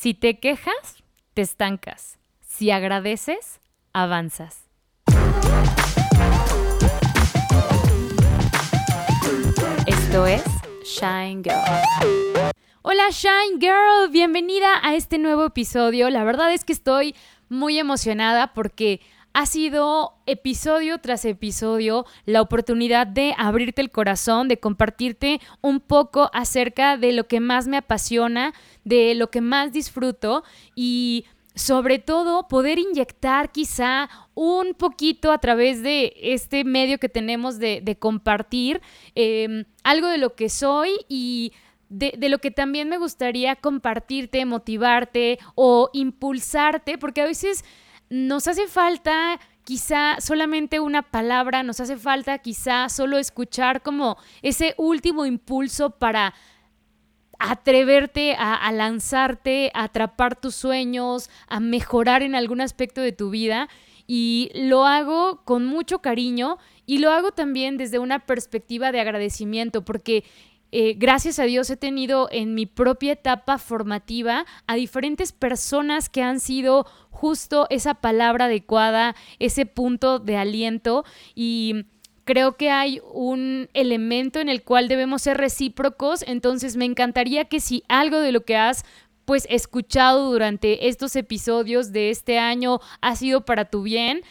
Si te quejas, te estancas. Si agradeces, avanzas. Esto es Shine Girl. Hola Shine Girl, bienvenida a este nuevo episodio. La verdad es que estoy muy emocionada porque ha sido episodio tras episodio la oportunidad de abrirte el corazón, de compartirte un poco acerca de lo que más me apasiona, de lo que más disfruto y sobre todo poder inyectar quizá un poquito a través de este medio que tenemos de, compartir em, algo de lo que soy y de, de, lo que también me gustaría compartirte, motivarte o impulsarte, porque a veces nos hace falta quizá solamente una palabra, nos hace falta quizá solo escuchar como ese último impulso para atreverte a, lanzarte, a atrapar tus sueños, a mejorar en algún aspecto de tu vida. Y lo hago con mucho cariño y lo hago también desde una perspectiva de agradecimiento, porque eh, gracias a Dios he tenido en mi propia etapa formativa a diferentes personas que han sido justo esa palabra adecuada, ese punto de aliento y creo que hay un elemento en el cual debemos ser recíprocos, entonces me encantaría que si algo de lo que has pues escuchado durante estos episodios de este año ha sido para tu bien,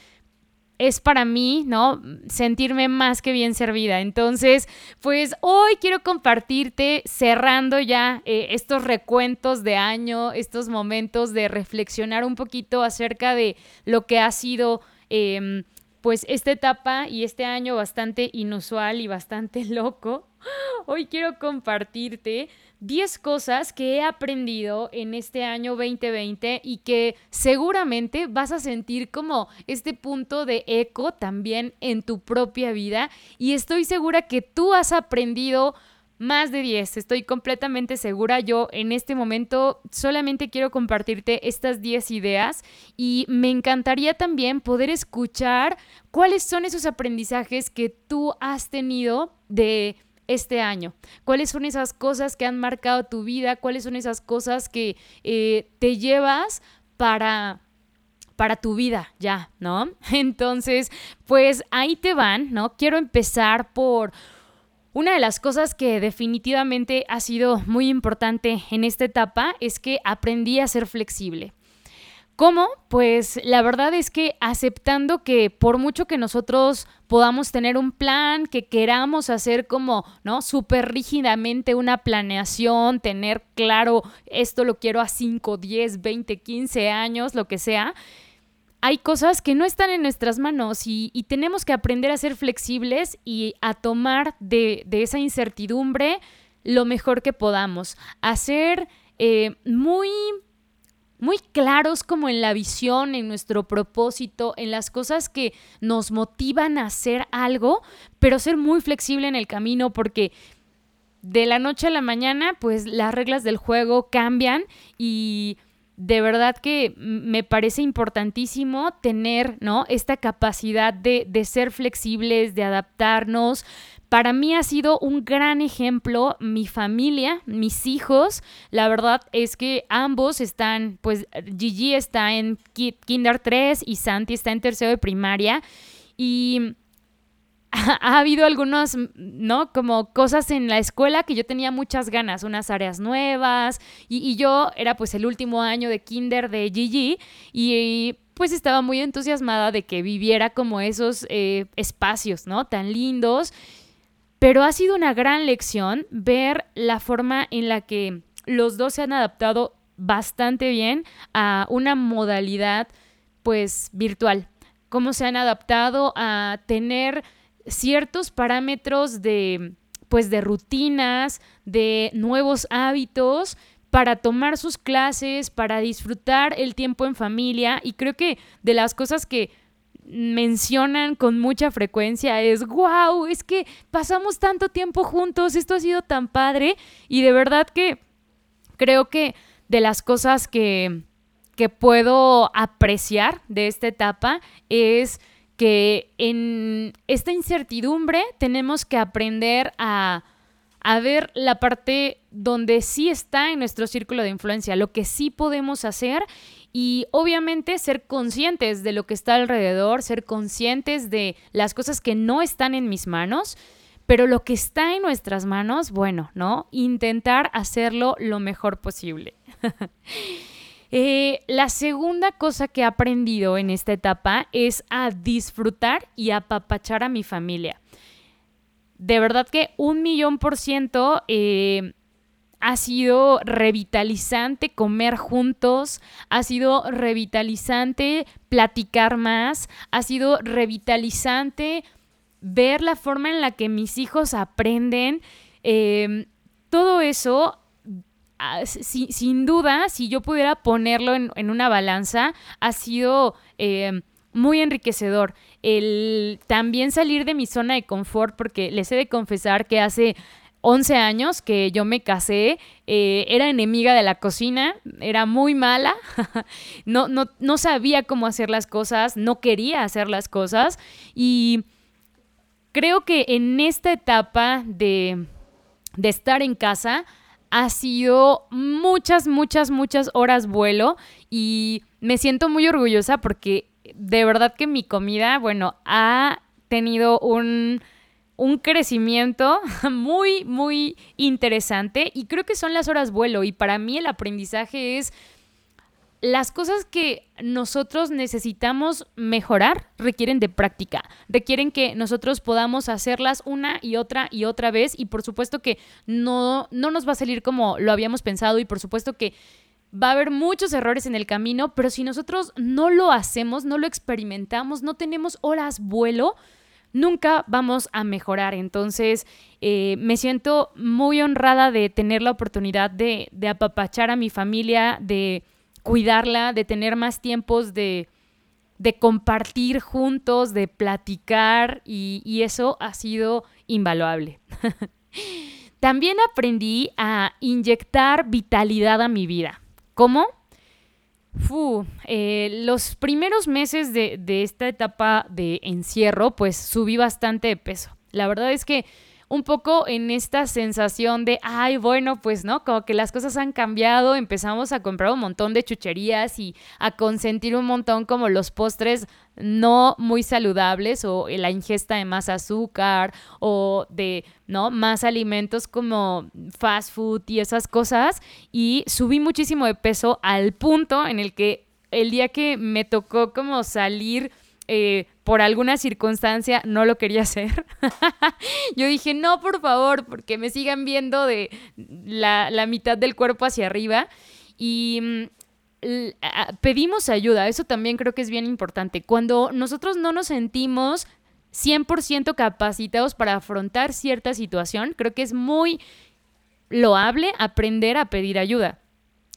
es para mí, ¿no? Sentirme más que bien servida. Entonces, pues hoy quiero compartirte, cerrando ya eh, estos recuentos de año, estos momentos de reflexionar un poquito acerca de lo que ha sido... Em, pues esta etapa y este año bastante inusual y bastante loco, hoy quiero compartirte 10 cosas que he aprendido en este año 2020 y que seguramente vas a sentir como este punto de eco también en tu propia vida. Y estoy segura que tú has aprendido más de 10, estoy completamente segura. Yo en este momento solamente quiero compartirte estas 10 ideas y me encantaría también poder escuchar cuáles son esos aprendizajes que tú has tenido de este año? ¿Cuáles son esas cosas que han marcado tu vida? ¿Cuáles son esas cosas que eh, te llevas para para tu vida ya, ¿no? Entonces, pues ahí te van, ¿no? Quiero empezar por una de las cosas que definitivamente ha sido muy importante en esta etapa es que aprendí a ser flexible. ¿Cómo? Pues la verdad es que aceptando que por mucho que nosotros podamos tener un plan, que queramos hacer como, ¿no? Súper rígidamente una planeación, tener claro, esto lo quiero a 5, 10, 20, 15 años, lo que sea, hay cosas que no están en nuestras manos y, tenemos que aprender a ser flexibles y a tomar de, esa incertidumbre lo mejor que podamos, a ser eh, muy muy claros como en la visión, en nuestro propósito, en las cosas que nos motivan a hacer algo, pero ser muy flexible en el camino porque de la noche a la mañana pues las reglas del juego cambian y de verdad que me parece importantísimo tener, ¿no? Esta capacidad de, de ser flexibles, de adaptarnos, para mí ha sido un gran ejemplo mi familia, mis hijos. La verdad es que ambos están, pues Gigi está en Kinder 3 y Santi está en tercero de primaria. Y ha, habido algunos, ¿no? Como cosas en la escuela que yo tenía muchas ganas, unas áreas nuevas. Y, yo era pues el último año de Kinder de Gigi. Y, pues estaba muy entusiasmada de que viviera como esos eh, espacios, ¿no? Tan lindos. Pero ha sido una gran lección ver la forma en la que los dos se han adaptado bastante bien a una modalidad pues virtual. Cómo se han adaptado a tener ciertos parámetros de pues de rutinas, de nuevos hábitos para tomar sus clases, para disfrutar el tiempo en familia. Y creo que de las cosas que mencionan con mucha frecuencia es, wow, es que pasamos tanto tiempo juntos, esto ha sido tan padre y de verdad que creo que de las cosas que, que puedo apreciar de esta etapa es que en esta incertidumbre tenemos que aprender a, a ver la parte donde sí está en nuestro círculo de influencia, lo que sí podemos hacer y obviamente ser conscientes de lo que está alrededor, ser conscientes de las cosas que no están en mis manos, pero lo que está en nuestras manos, bueno, ¿no? Intentar hacerlo lo mejor posible. Eh, la segunda cosa que he aprendido en esta etapa es a disfrutar y apapachar a mi familia. De verdad que un millón por ciento eh, ha sido revitalizante comer juntos, ha sido revitalizante platicar más, ha sido revitalizante ver la forma en la que mis hijos aprenden. Em, todo eso, ah, sin duda, si yo pudiera ponerlo en, una balanza, ha sido em, muy enriquecedor. El también salir de mi zona de confort, porque les he de confesar que hace 11 años que yo me casé, eh, era enemiga de la cocina, era muy mala, no, no, no sabía cómo hacer las cosas, no quería hacer las cosas y creo que en esta etapa de, de estar en casa ha sido muchas, muchas, muchas horas vuelo y me siento muy orgullosa porque de verdad que mi comida, bueno, ha tenido un un crecimiento muy, muy interesante y creo que son las horas vuelo y para mí el aprendizaje es las cosas que nosotros necesitamos mejorar requieren de práctica, requieren que nosotros podamos hacerlas una y otra y otra vez y por supuesto que no, no nos va a salir como lo habíamos pensado y por supuesto que va a haber muchos errores en el camino, pero si nosotros no lo hacemos, no lo experimentamos, no tenemos horas vuelo, nunca vamos a mejorar. Entonces, eh, me siento muy honrada de tener la oportunidad de, apapachar a mi familia, de cuidarla, de tener más tiempos de, compartir juntos, de platicar y, y eso ha sido invaluable. También aprendí a inyectar vitalidad a mi vida. ¿Cómo? Fu, eh, los primeros meses de, de esta etapa de encierro, pues subí bastante de peso. La verdad es que un poco en esta sensación de, ay, bueno, pues no, como que las cosas han cambiado, empezamos a comprar un montón de chucherías y a consentir un montón como los postres no muy saludables o la ingesta de más azúcar o de, ¿no? Más alimentos como fast food y esas cosas y subí muchísimo de peso al punto en el que el día que me tocó como salir eh, por alguna circunstancia no lo quería hacer. Yo dije, no, por favor, porque me sigan viendo de la, mitad del cuerpo hacia arriba. Y mm, pedimos ayuda, eso también creo que es bien importante. Cuando nosotros no nos sentimos 100% capacitados para afrontar cierta situación, creo que es muy loable aprender a pedir ayuda.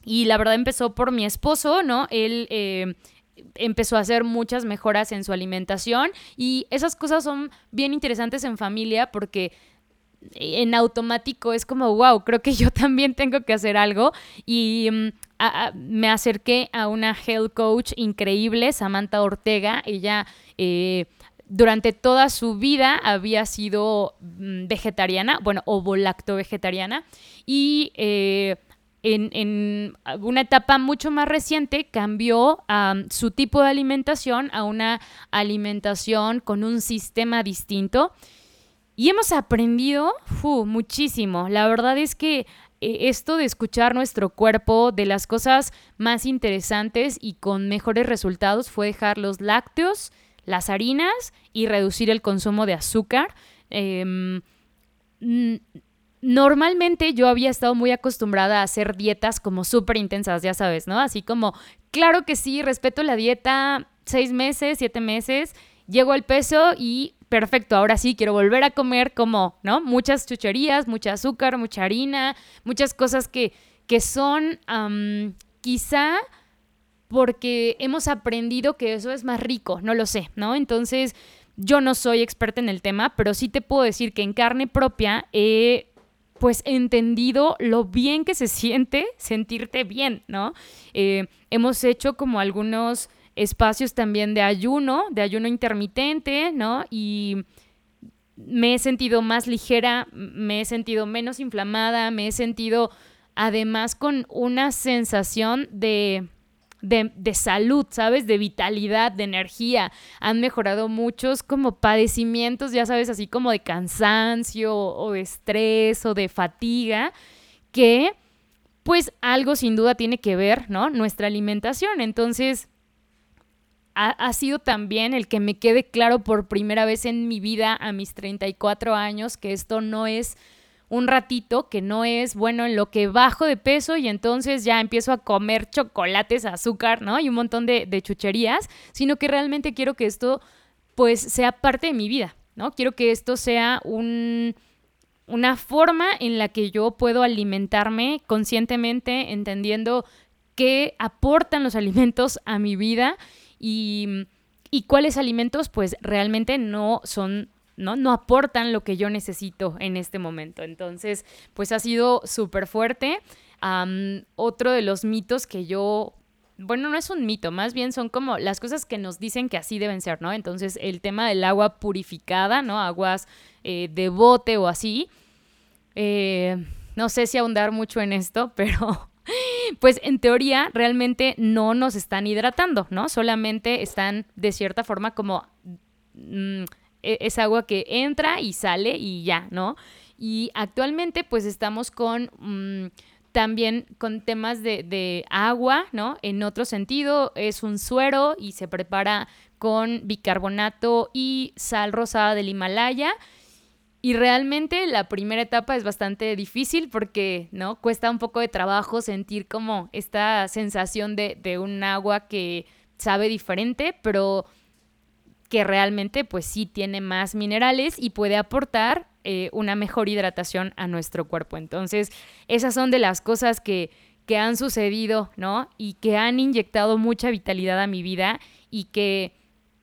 Y la verdad empezó por mi esposo, ¿no? Él eh, empezó a hacer muchas mejoras en su alimentación y esas cosas son bien interesantes en familia porque en automático es como, wow, creo que yo también tengo que hacer algo y mm, me acerqué a una health coach increíble, Samantha Ortega, ella... Eh, durante toda su vida había sido mm, vegetariana, bueno, ovo-lacto vegetariana, y eh, en, una etapa mucho más reciente cambió su tipo de alimentación a una alimentación con un sistema distinto. Y hemos aprendido muchísimo. La verdad es que eh, esto de escuchar nuestro cuerpo, de las cosas más interesantes y con mejores resultados fue dejar los lácteos, las harinas y reducir el consumo de azúcar. Em, normalmente yo había estado muy acostumbrada a hacer dietas como súper intensas, ya sabes, ¿no? Así como, claro que sí, respeto la dieta seis meses, siete meses, llego al peso y perfecto, ahora sí quiero volver a comer como, ¿no? Muchas chucherías, mucha azúcar, mucha harina, muchas cosas que, que son quizá porque hemos aprendido que eso es más rico, no lo sé, ¿no? Entonces, yo no soy experta en el tema, pero sí te puedo decir que en carne propia he pues entendido lo bien que se siente sentirte bien, ¿no? Eh, hemos hecho como algunos espacios también de ayuno, de ayuno intermitente, ¿no? Y me he sentido más ligera, me he sentido menos inflamada, me he sentido además con una sensación de, de, salud, ¿sabes? De vitalidad, de energía. Han mejorado muchos como padecimientos, ya sabes, así como de cansancio o de estrés o de fatiga, que pues algo sin duda tiene que ver, ¿no? Nuestra alimentación. Entonces, ha, sido también el que me quede claro por primera vez en mi vida a mis 34 años que esto no es un ratito, que no es, bueno, en lo que bajo de peso y entonces ya empiezo a comer chocolates, azúcar, ¿no? Y un montón de, chucherías, sino que realmente quiero que esto pues sea parte de mi vida, ¿no? Quiero que esto sea un, una forma en la que yo puedo alimentarme conscientemente, entendiendo qué aportan los alimentos a mi vida y, cuáles alimentos pues realmente no son ¿no? No aportan lo que yo necesito en este momento. Entonces, pues ha sido súper fuerte. otro de los mitos que yo, bueno, no es un mito, más bien son como las cosas que nos dicen que así deben ser, ¿no? Entonces, el tema del agua purificada, ¿no? Aguas eh, de bote o así. Eh, no sé si ahondar mucho en esto, pero pues en teoría realmente no nos están hidratando, ¿no? Solamente están de cierta forma como mm, es agua que entra y sale y ya, ¿no? Y actualmente pues estamos con... Mm, también con temas de, de, agua, ¿no? En otro sentido, es un suero y se prepara con bicarbonato y sal rosada del Himalaya. Y realmente la primera etapa es bastante difícil porque, ¿no? Cuesta un poco de trabajo sentir como esta sensación de, de un agua que sabe diferente, pero que realmente pues sí tiene más minerales y puede aportar eh, una mejor hidratación a nuestro cuerpo. Entonces, esas son de las cosas que, que han sucedido, ¿no? Y que han inyectado mucha vitalidad a mi vida y que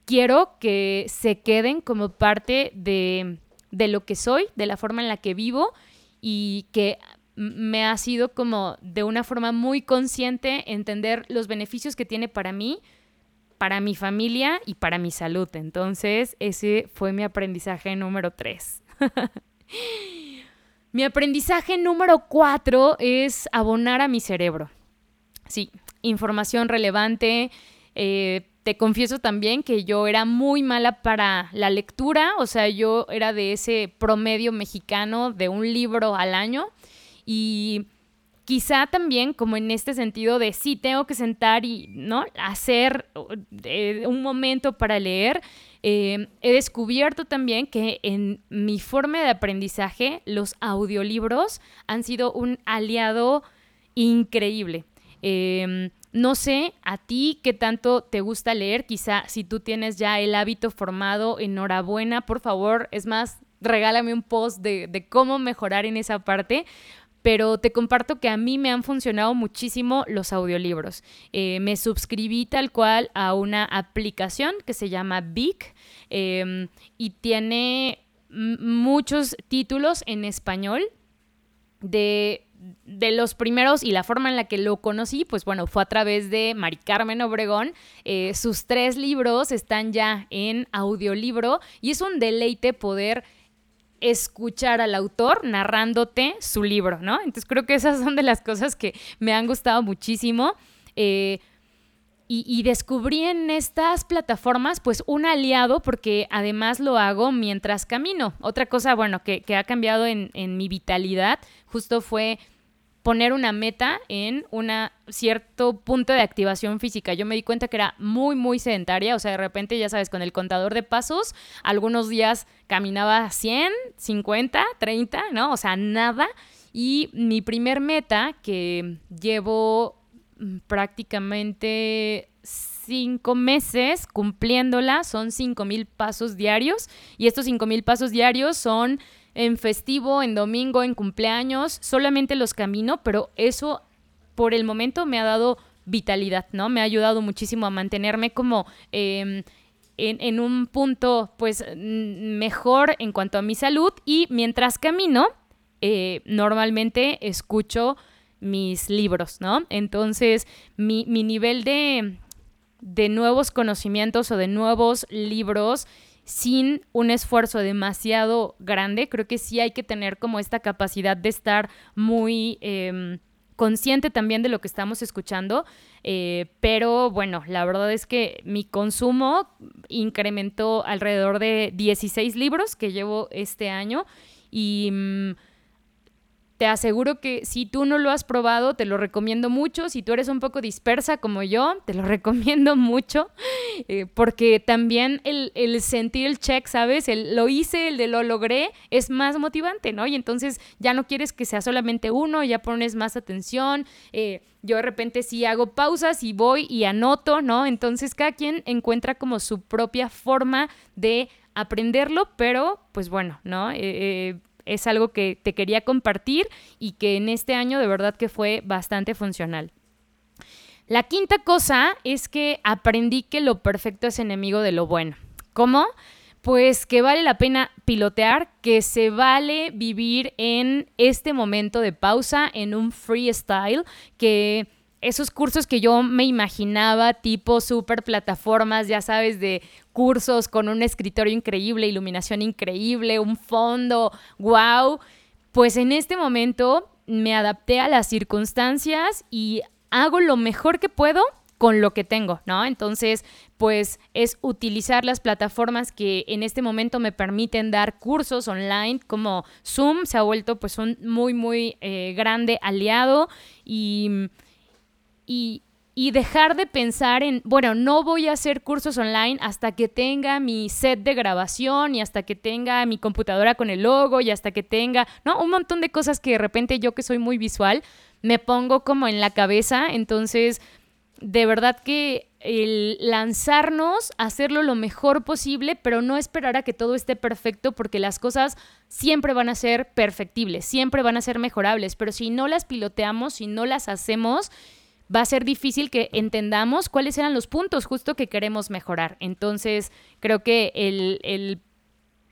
quiero que se queden como parte de de lo que soy, de la forma en la que vivo y que me ha sido como de una forma muy consciente entender los beneficios que tiene para mí, para mi familia y para mi salud. Entonces, ese fue mi aprendizaje número tres. mi aprendizaje número cuatro es abonar a mi cerebro. Sí, información relevante, eh, te confieso también que yo era muy mala para la lectura, o sea, yo era de ese promedio mexicano de un libro al año y quizá también como en este sentido de sí tengo que sentar y no hacer eh, un momento para leer eh, he descubierto también que en mi forma de aprendizaje los audiolibros han sido un aliado increíble. Eh, no sé a ti qué tanto te gusta leer, quizá si tú tienes ya el hábito formado, enhorabuena, por favor, es más, regálame un post de, cómo mejorar en esa parte, pero te comparto que a mí me han funcionado muchísimo los audiolibros. Eh, me suscribí tal cual a una aplicación que se llama Big em, y tiene muchos títulos en español de de los primeros y la forma en la que lo conocí, pues bueno, fue a través de Mari Carmen Obregón. Eh, sus tres libros están ya en audiolibro y es un deleite poder escuchar al autor narrándote su libro, ¿no? Entonces creo que esas son de las cosas que me han gustado muchísimo. Eh, y, descubrí en estas plataformas pues un aliado porque además lo hago mientras camino. Otra cosa, bueno, que, ha cambiado en, en, mi vitalidad justo fue poner una meta en un cierto punto de activación física. Yo me di cuenta que era muy, muy sedentaria, o sea, de repente, ya sabes, con el contador de pasos, algunos días caminaba 100, 50, 30, ¿no? O sea, nada. Y mi primer meta, que llevo Mm, prácticamente cinco meses cumpliéndola, son cinco mil pasos diarios y estos cinco mil pasos diarios son en festivo, en domingo, en cumpleaños, solamente los camino, pero eso por el momento me ha dado vitalidad, ¿no? Me ha ayudado muchísimo a mantenerme como... Em, en, un punto pues mejor en cuanto a mi salud y mientras camino eh, normalmente escucho mis libros, ¿no? Entonces, mi, nivel de, de nuevos conocimientos o de nuevos libros sin un esfuerzo demasiado grande. Creo que sí hay que tener como esta capacidad de estar muy... Em, consciente también de lo que estamos escuchando, eh, pero bueno, la verdad es que mi consumo incrementó alrededor de 16 libros que llevo este año y... Mm, te aseguro que si tú no lo has probado, te lo recomiendo mucho. Si tú eres un poco dispersa como yo, te lo recomiendo mucho. Eh, porque también el, sentir el check, ¿sabes? El lo hice, el de lo logré, es más motivante, ¿no? Y entonces ya no quieres que sea solamente uno, ya pones más atención. Eh, yo de repente sí hago pausas y voy y anoto, ¿no? Entonces cada quien encuentra como su propia forma de aprenderlo, pero pues bueno, ¿no? Eh, es algo que te quería compartir y que en este año de verdad que fue bastante funcional. La quinta cosa es que aprendí que lo perfecto es enemigo de lo bueno. ¿Cómo? Pues que vale la pena pilotear, que se vale vivir en este momento de pausa, en un freestyle, que esos cursos que yo me imaginaba, tipo super plataformas, ya sabes, de cursos con un escritorio increíble, iluminación increíble, un fondo, wow, pues en este momento me adapté a las circunstancias y hago lo mejor que puedo con lo que tengo, ¿no? Entonces, pues es utilizar las plataformas que en este momento me permiten dar cursos online, como Zoom se ha vuelto pues un muy, muy eh, grande aliado y y, dejar de pensar en, bueno, no voy a hacer cursos online hasta que tenga mi set de grabación y hasta que tenga mi computadora con el logo y hasta que tenga, ¿no? Un montón de cosas que de repente yo que soy muy visual me pongo como en la cabeza, entonces de verdad que lanzarnos, hacerlo lo mejor posible, pero no esperar a que todo esté perfecto porque las cosas siempre van a ser perfectibles, siempre van a ser mejorables, pero si no las piloteamos, si no las hacemos, va a ser difícil que entendamos cuáles eran los puntos justo que queremos mejorar. Entonces, creo que el,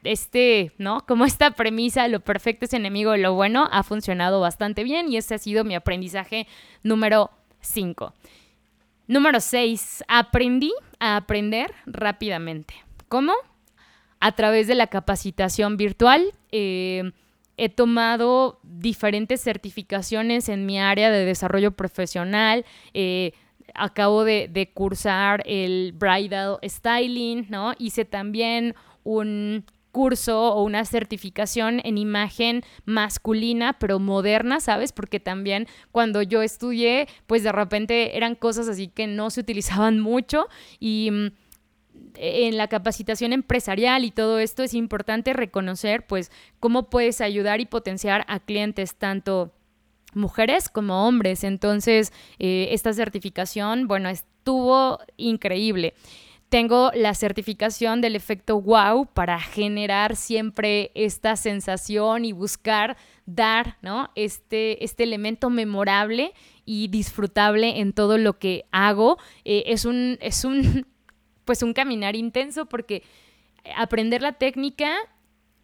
este, ¿no? Como esta premisa, lo perfecto es enemigo de lo bueno, ha funcionado bastante bien y ese ha sido mi aprendizaje número 5. Número 6, aprendí a aprender rápidamente. ¿Cómo? A través de la capacitación virtual. Eh, he tomado diferentes certificaciones en mi área de desarrollo profesional. Eh, acabo de, cursar el bridal styling, ¿no? Hice también un curso o una certificación en imagen masculina, pero moderna, ¿sabes? Porque también cuando yo estudié, pues de repente eran cosas así que no se utilizaban mucho y mm, en la capacitación empresarial y todo esto es importante reconocer pues cómo puedes ayudar y potenciar a clientes tanto mujeres como hombres. Entonces, eh, esta certificación, bueno, estuvo increíble. Tengo la certificación del efecto wow para generar siempre esta sensación y buscar dar ¿no? este, este elemento memorable y disfrutable en todo lo que hago. Eh, es, un, es un pues un caminar intenso porque aprender la técnica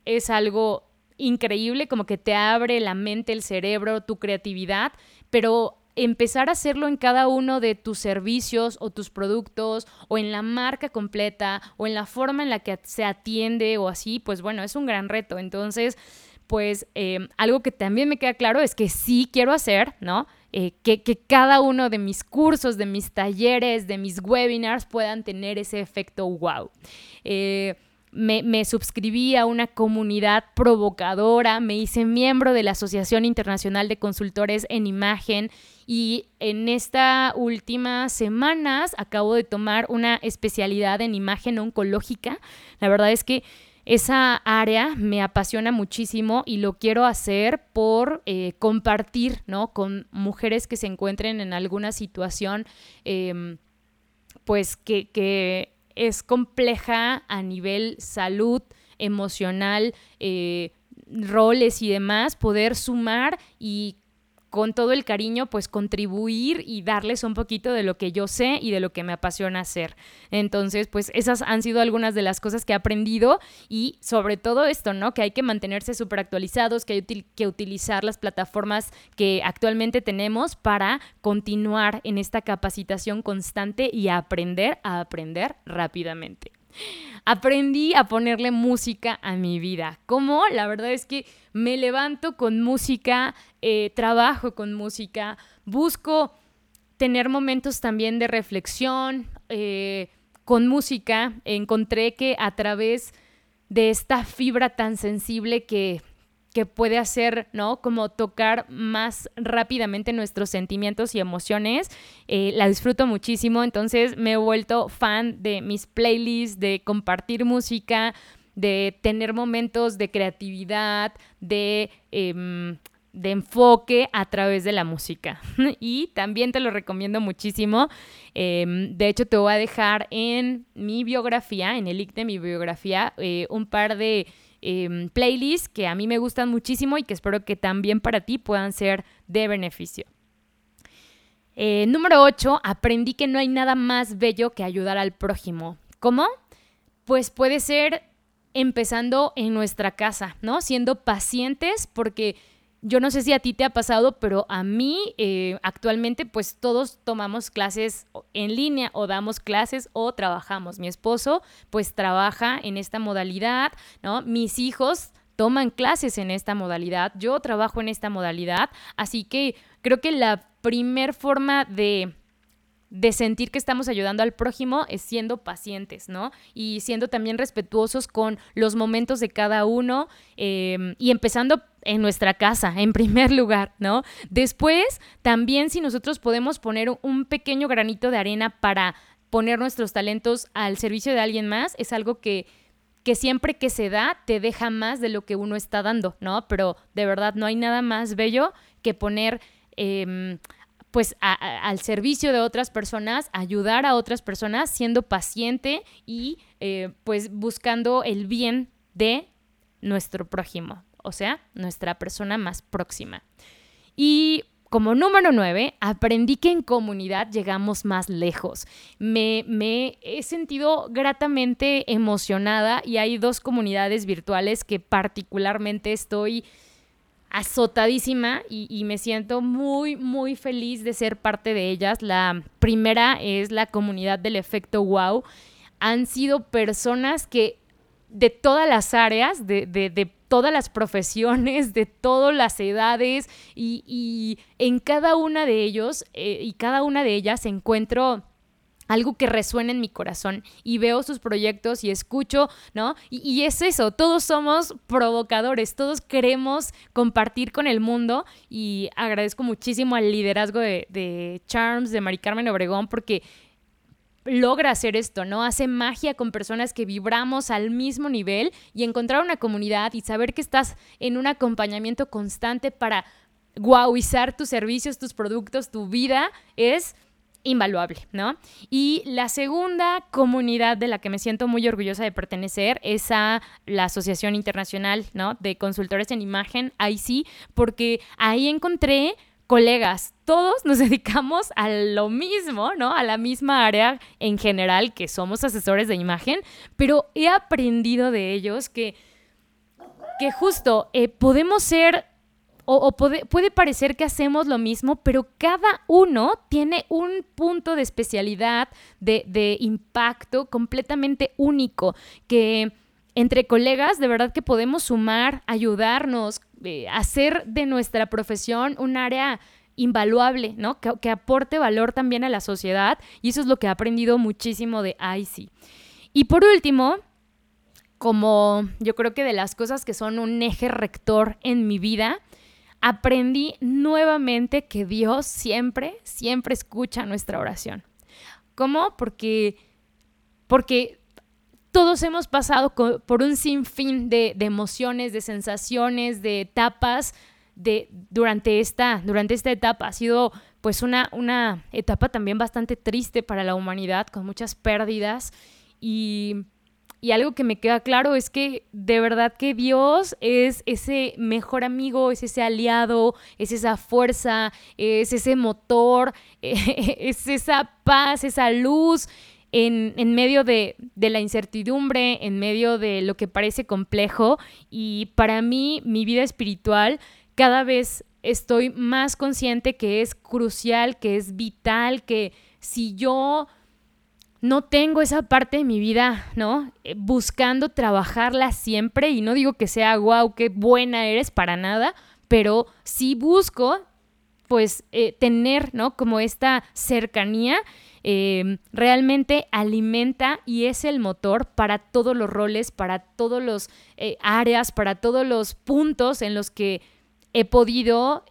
es algo increíble, como que te abre la mente, el cerebro, tu creatividad, pero empezar a hacerlo en cada uno de tus servicios o tus productos o en la marca completa o en la forma en la que se atiende o así, pues bueno, es un gran reto. Entonces, pues eh, algo que también me queda claro es que sí quiero hacer, ¿no? Eh, que, cada uno de mis cursos, de mis talleres, de mis webinars puedan tener ese efecto wow. Eh, me, me, suscribí a una comunidad provocadora, me hice miembro de la Asociación Internacional de Consultores en Imagen y en estas últimas semanas acabo de tomar una especialidad en imagen oncológica. La verdad es que esa área me apasiona muchísimo y lo quiero hacer por eh, compartir, ¿no? Con mujeres que se encuentren en alguna situación, em, pues que, que, es compleja a nivel salud, emocional, eh, roles y demás, poder sumar y con todo el cariño, pues contribuir y darles un poquito de lo que yo sé y de lo que me apasiona hacer. Entonces, pues esas han sido algunas de las cosas que he aprendido y sobre todo esto, ¿no? Que hay que mantenerse súper actualizados, que hay que utilizar las plataformas que actualmente tenemos para continuar en esta capacitación constante y aprender a aprender rápidamente. Aprendí a ponerle música a mi vida. ¿Cómo? La verdad es que me levanto con música, eh, trabajo con música, busco tener momentos también de reflexión eh, con música. Encontré que a través de esta fibra tan sensible que que puede hacer, ¿no? Como tocar más rápidamente nuestros sentimientos y emociones. Eh, la disfruto muchísimo, entonces me he vuelto fan de mis playlists, de compartir música, de tener momentos de creatividad, de... Em, de enfoque a través de la música. y también te lo recomiendo muchísimo. Em, de hecho, te voy a dejar en mi biografía, en el link de mi biografía, eh, un par de Em, playlists que a mí me gustan muchísimo y que espero que también para ti puedan ser de beneficio. Eh, número 8, aprendí que no hay nada más bello que ayudar al prójimo. ¿Cómo? Pues puede ser empezando en nuestra casa, ¿no? Siendo pacientes porque yo no sé si a ti te ha pasado, pero a mí eh, actualmente pues todos tomamos clases en línea o damos clases o trabajamos. Mi esposo pues trabaja en esta modalidad, ¿no? Mis hijos toman clases en esta modalidad, yo trabajo en esta modalidad, así que creo que la primer forma de de sentir que estamos ayudando al prójimo es siendo pacientes, ¿no? Y siendo también respetuosos con los momentos de cada uno em, y empezando en nuestra casa, en primer lugar, ¿no? Después, también si nosotros podemos poner un pequeño granito de arena para poner nuestros talentos al servicio de alguien más, es algo que que siempre que se da te deja más de lo que uno está dando, ¿no? Pero de verdad no hay nada más bello que poner em, pues al servicio de otras personas, ayudar a otras personas, siendo paciente y eh, pues buscando el bien de nuestro prójimo, o sea, nuestra persona más próxima. Y como número nueve, aprendí que en comunidad llegamos más lejos. Me, me, he sentido gratamente emocionada y hay dos comunidades virtuales que particularmente estoy azotadísima y, me siento muy, muy feliz de ser parte de ellas. La primera es la comunidad del efecto wow. Han sido personas que de todas las áreas, de, todas las profesiones, de todas las edades y, en cada una de ellos eh, y cada una de ellas encuentro algo que resuena en mi corazón y veo sus proyectos y escucho, ¿no? Y, es eso, todos somos provocadores, todos queremos compartir con el mundo y agradezco muchísimo al liderazgo de, de Charms, de Mari Carmen Obregón, porque logra hacer esto, ¿no? Hace magia con personas que vibramos al mismo nivel y encontrar una comunidad y saber que estás en un acompañamiento constante para guauizar tus servicios, tus productos, tu vida, es invaluable, ¿no? Y la segunda comunidad de la que me siento muy orgullosa de pertenecer es a la Asociación Internacional, ¿no? De Consultores en Imagen, sí, porque ahí encontré colegas, todos nos dedicamos a lo mismo, ¿no? A la misma área en general, que somos asesores de imagen, pero he aprendido de ellos que, que justo eh, podemos ser o, puede, parecer que hacemos lo mismo, pero cada uno tiene un punto de especialidad, de, impacto completamente único, que entre colegas de verdad que podemos sumar, ayudarnos, eh, hacer de nuestra profesión un área invaluable, ¿no? Que, que, aporte valor también a la sociedad y eso es lo que he aprendido muchísimo de IC. Y por último, como yo creo que de las cosas que son un eje rector en mi vida, aprendí nuevamente que Dios siempre, siempre escucha nuestra oración. ¿Cómo? Porque, porque todos hemos pasado por un sinfín de, de, emociones, de sensaciones, de etapas de, durante, esta, durante esta etapa. Ha sido pues una, una etapa también bastante triste para la humanidad, con muchas pérdidas y y algo que me queda claro es que de verdad que Dios es ese mejor amigo, es ese aliado, es esa fuerza, es ese motor, es esa paz, esa luz en, medio de, de, la incertidumbre, en medio de lo que parece complejo. Y para mí, mi vida espiritual, cada vez estoy más consciente que es crucial, que es vital, que si yo no tengo esa parte de mi vida, ¿no? Eh, buscando trabajarla siempre y no digo que sea wow, qué buena eres para nada, pero sí busco pues eh, tener, ¿no? Como esta cercanía em, realmente alimenta y es el motor para todos los roles, para todos los eh, áreas, para todos los puntos en los que he podido,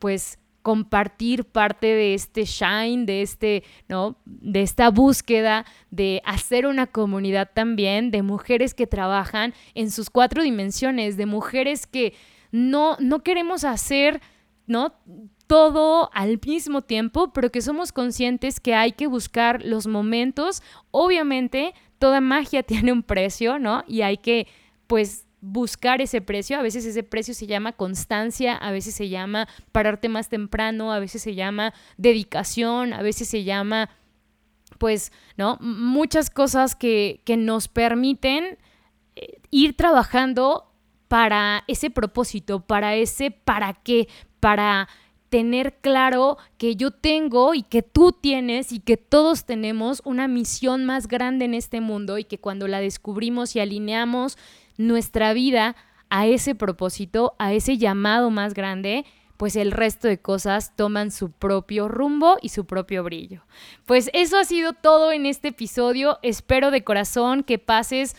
pues, compartir parte de este shine, de este, ¿no? De esta búsqueda de hacer una comunidad también de mujeres que trabajan en sus cuatro dimensiones, de mujeres que no, no queremos hacer, ¿no? todo al mismo tiempo, pero que somos conscientes que hay que buscar los momentos. Obviamente, toda magia tiene un precio, ¿no? Y hay que, pues, buscar ese precio. A veces ese precio se llama constancia, a veces se llama pararte más temprano, a veces se llama dedicación, a veces se llama, pues, ¿no? Muchas cosas que, que nos permiten eh, ir trabajando para ese propósito, para ese para qué, para tener claro que yo tengo y que tú tienes y que todos tenemos una misión más grande en este mundo y que cuando la descubrimos y alineamos nuestra vida a ese propósito, a ese llamado más grande, pues el resto de cosas toman su propio rumbo y su propio brillo. Pues eso ha sido todo en este episodio. Espero de corazón que pases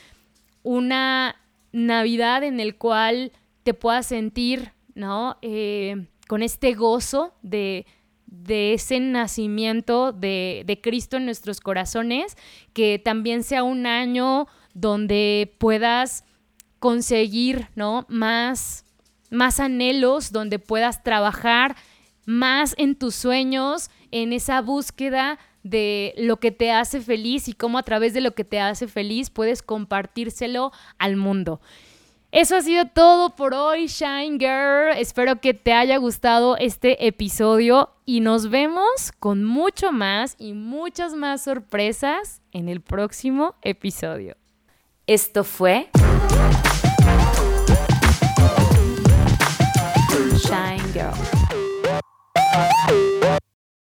una Navidad en el cual te puedas sentir, ¿no? Eh, con este gozo de, de ese nacimiento de, de Cristo en nuestros corazones, que también sea un año donde puedas conseguir, ¿no? Más, más anhelos, donde puedas trabajar más en tus sueños, en esa búsqueda de lo que te hace feliz y cómo a través de lo que te hace feliz puedes compartírselo al mundo. Eso ha sido todo por hoy, Shine Girl. Espero que te haya gustado este episodio y nos vemos con mucho más y muchas más sorpresas en el próximo episodio. Esto fue Shine Girl.